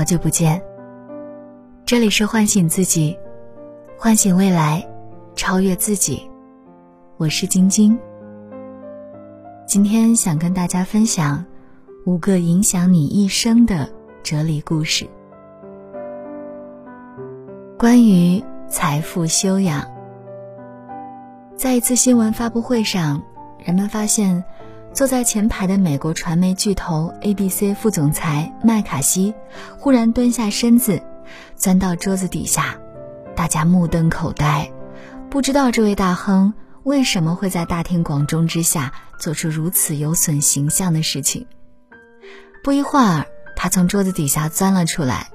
好久不见，这里是唤醒自己，唤醒未来，超越自己。我是晶晶，今天想跟大家分享五个影响你一生的哲理故事。关于财富修养，在一次新闻发布会上，人们发现。坐在前排的美国传媒巨头 ABC 副总裁麦卡锡忽然蹲下身子，钻到桌子底下，大家目瞪口呆，不知道这位大亨为什么会在大庭广众之下做出如此有损形象的事情。不一会儿，他从桌子底下钻了出来，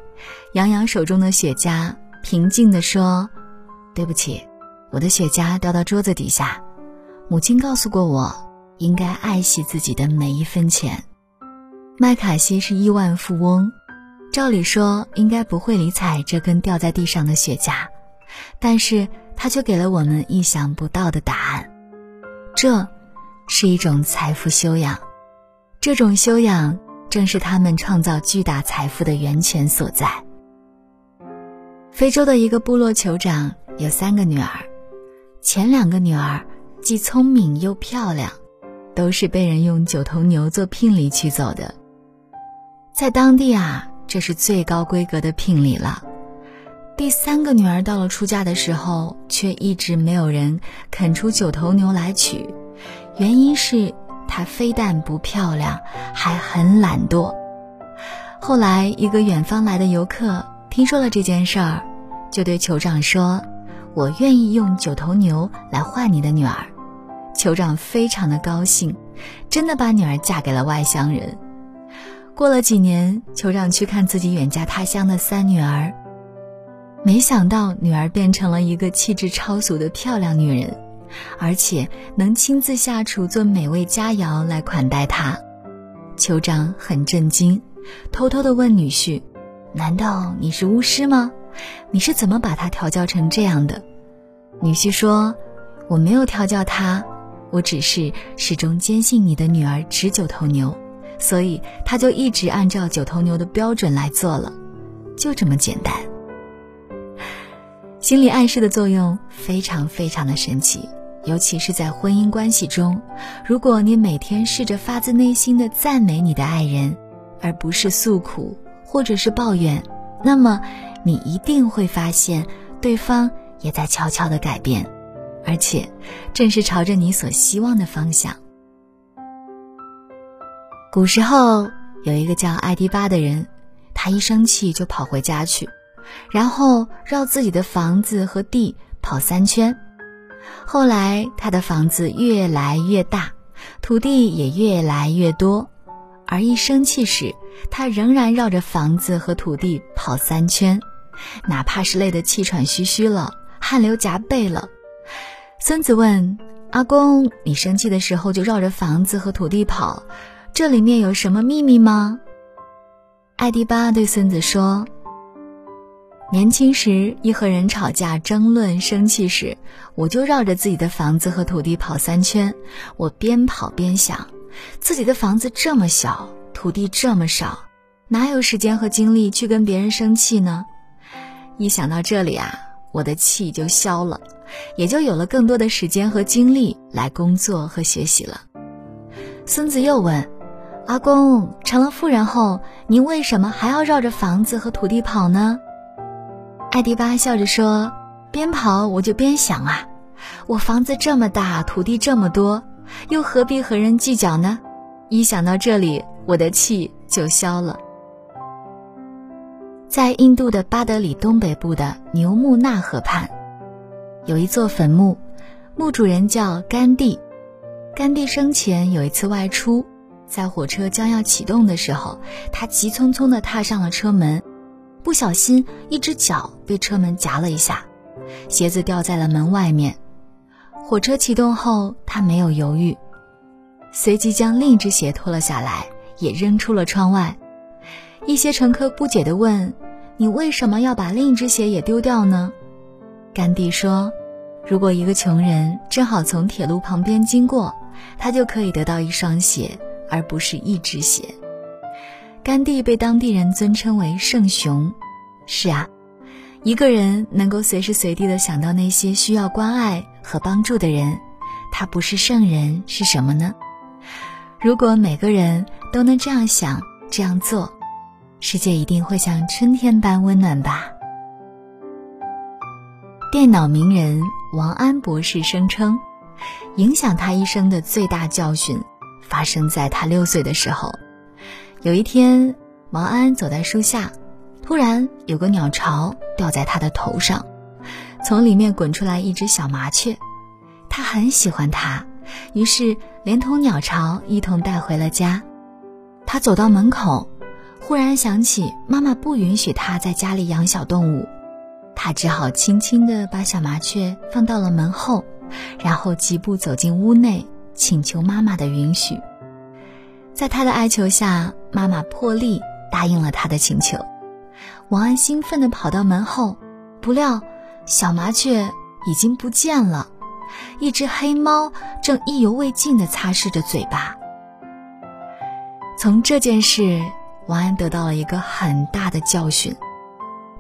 扬扬手中的雪茄，平静地说：“对不起，我的雪茄掉到桌子底下，母亲告诉过我。”应该爱惜自己的每一分钱。麦卡锡是亿万富翁，照理说应该不会理睬这根掉在地上的雪茄，但是他却给了我们意想不到的答案。这，是一种财富修养，这种修养正是他们创造巨大财富的源泉所在。非洲的一个部落酋长有三个女儿，前两个女儿既聪明又漂亮。都是被人用九头牛做聘礼娶走的，在当地啊，这是最高规格的聘礼了。第三个女儿到了出嫁的时候，却一直没有人肯出九头牛来娶，原因是她非但不漂亮，还很懒惰。后来，一个远方来的游客听说了这件事儿，就对酋长说：“我愿意用九头牛来换你的女儿。”酋长非常的高兴，真的把女儿嫁给了外乡人。过了几年，酋长去看自己远嫁他乡的三女儿，没想到女儿变成了一个气质超俗的漂亮女人，而且能亲自下厨做美味佳肴来款待她。酋长很震惊，偷偷的问女婿：“难道你是巫师吗？你是怎么把她调教成这样的？”女婿说：“我没有调教她。”我只是始终坚信你的女儿值九头牛，所以他就一直按照九头牛的标准来做了，就这么简单。心理暗示的作用非常非常的神奇，尤其是在婚姻关系中，如果你每天试着发自内心的赞美你的爱人，而不是诉苦或者是抱怨，那么你一定会发现对方也在悄悄的改变。而且，正是朝着你所希望的方向。古时候有一个叫艾迪巴的人，他一生气就跑回家去，然后绕自己的房子和地跑三圈。后来他的房子越来越大，土地也越来越多，而一生气时，他仍然绕着房子和土地跑三圈，哪怕是累得气喘吁吁了，汗流浃背了。孙子问阿公：“你生气的时候就绕着房子和土地跑，这里面有什么秘密吗？”艾迪巴对孙子说：“年轻时一和人吵架、争论、生气时，我就绕着自己的房子和土地跑三圈。我边跑边想，自己的房子这么小，土地这么少，哪有时间和精力去跟别人生气呢？一想到这里啊，我的气就消了。”也就有了更多的时间和精力来工作和学习了。孙子又问：“阿公，成了富人后，您为什么还要绕着房子和土地跑呢？”艾迪巴笑着说：“边跑我就边想啊，我房子这么大，土地这么多，又何必和人计较呢？一想到这里，我的气就消了。”在印度的巴德里东北部的牛木纳河畔。有一座坟墓，墓主人叫甘地。甘地生前有一次外出，在火车将要启动的时候，他急匆匆地踏上了车门，不小心一只脚被车门夹了一下，鞋子掉在了门外面。火车启动后，他没有犹豫，随即将另一只鞋脱了下来，也扔出了窗外。一些乘客不解地问：“你为什么要把另一只鞋也丢掉呢？”甘地说：“如果一个穷人正好从铁路旁边经过，他就可以得到一双鞋，而不是一只鞋。甘地被当地人尊称为圣雄。是啊，一个人能够随时随地的想到那些需要关爱和帮助的人，他不是圣人是什么呢？如果每个人都能这样想、这样做，世界一定会像春天般温暖吧。电脑名人王安博士声称，影响他一生的最大教训，发生在他六岁的时候。有一天，王安走在树下，突然有个鸟巢掉在他的头上，从里面滚出来一只小麻雀。他很喜欢它，于是连同鸟巢一同带回了家。他走到门口，忽然想起妈妈不允许他在家里养小动物。他只好轻轻地把小麻雀放到了门后，然后疾步走进屋内，请求妈妈的允许。在他的哀求下，妈妈破例答应了他的请求。王安兴奋地跑到门后，不料小麻雀已经不见了，一只黑猫正意犹未尽地擦拭着嘴巴。从这件事，王安得到了一个很大的教训。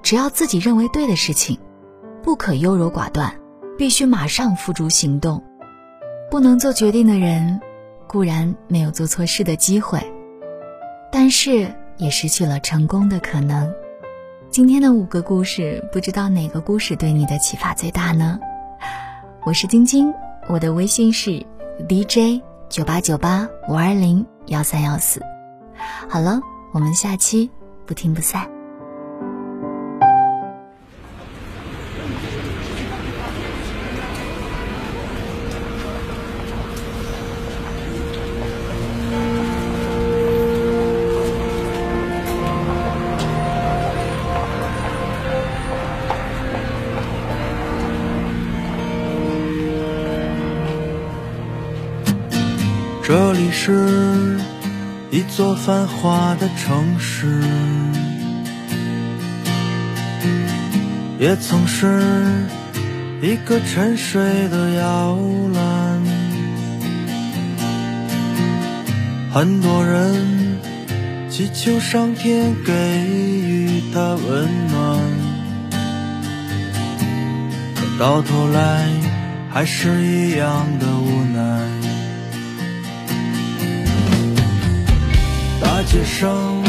只要自己认为对的事情，不可优柔寡断，必须马上付诸行动。不能做决定的人，固然没有做错事的机会，但是也失去了成功的可能。今天的五个故事，不知道哪个故事对你的启发最大呢？我是晶晶，我的微信是 DJ 九八九八五二零幺三幺四。好了，我们下期不听不散。这里是一座繁华的城市，也曾是一个沉睡的摇篮。很多人祈求上天给予他温暖，可到头来还是一样的无奈。一生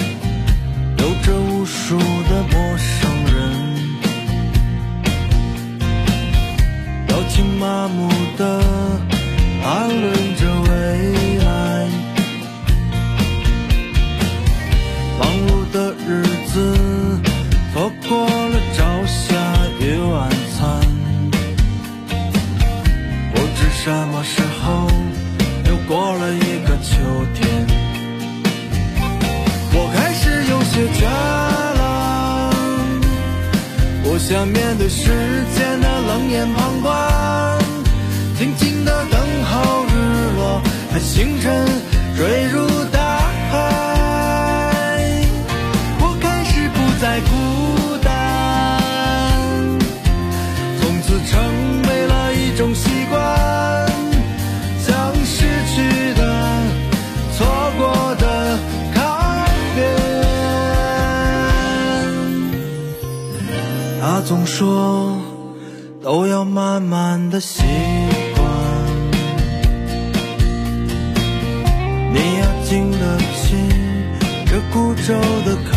这孤舟的考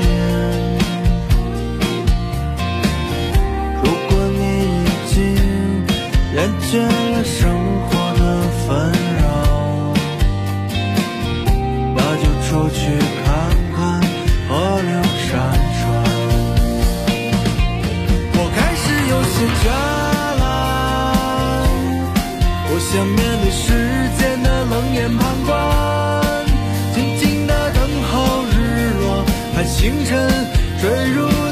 验。如果你已经厌倦了生活的纷扰，那就出去看看河流山川。我开始有些倦了，不想面对世间的冷眼旁观，星辰坠入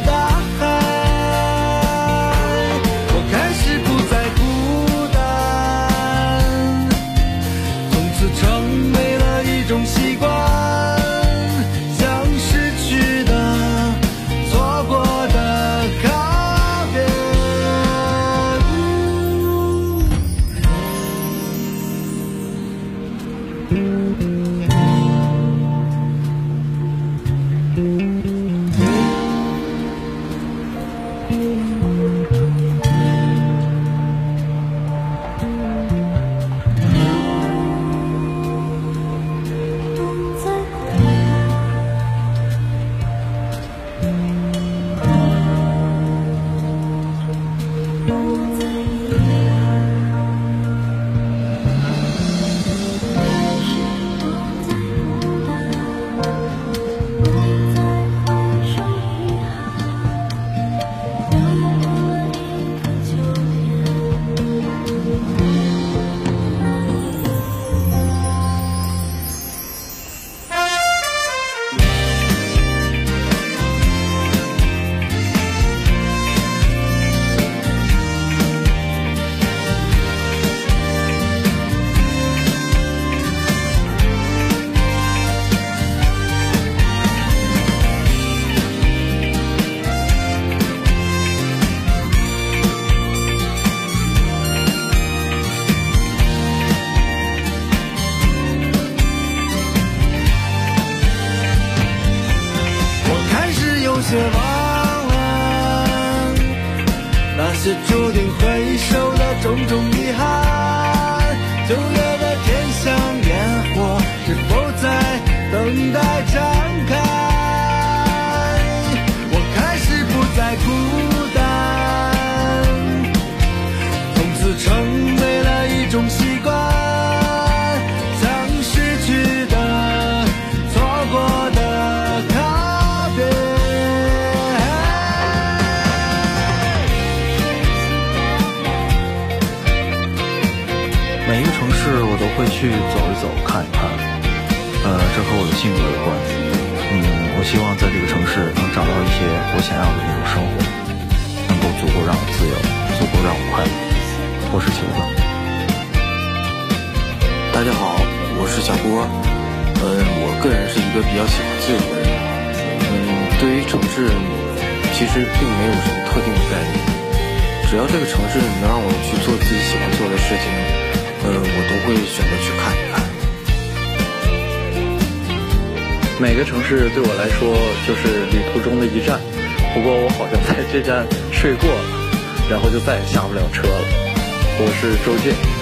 那些注定回首的种种遗憾。九月的天上烟火，是否在等待展开？会去走一走、看一看，呃，这和我的性格有关。嗯，我希望在这个城市能找到一些我想要的那种生活，能够足够让我自由，足够让我快乐。我是球子。大家好，我是小郭。嗯，我个人是一个比较喜欢自由的人。嗯，对于城市，其实并没有什么特定的概念。只要这个城市能让我去做自己喜欢做的事情，呃，我都会选择去看一看。每个城市对我来说就是旅途中的一站，不过我好像在这站睡过了，然后就再也下不了车了。我是周健。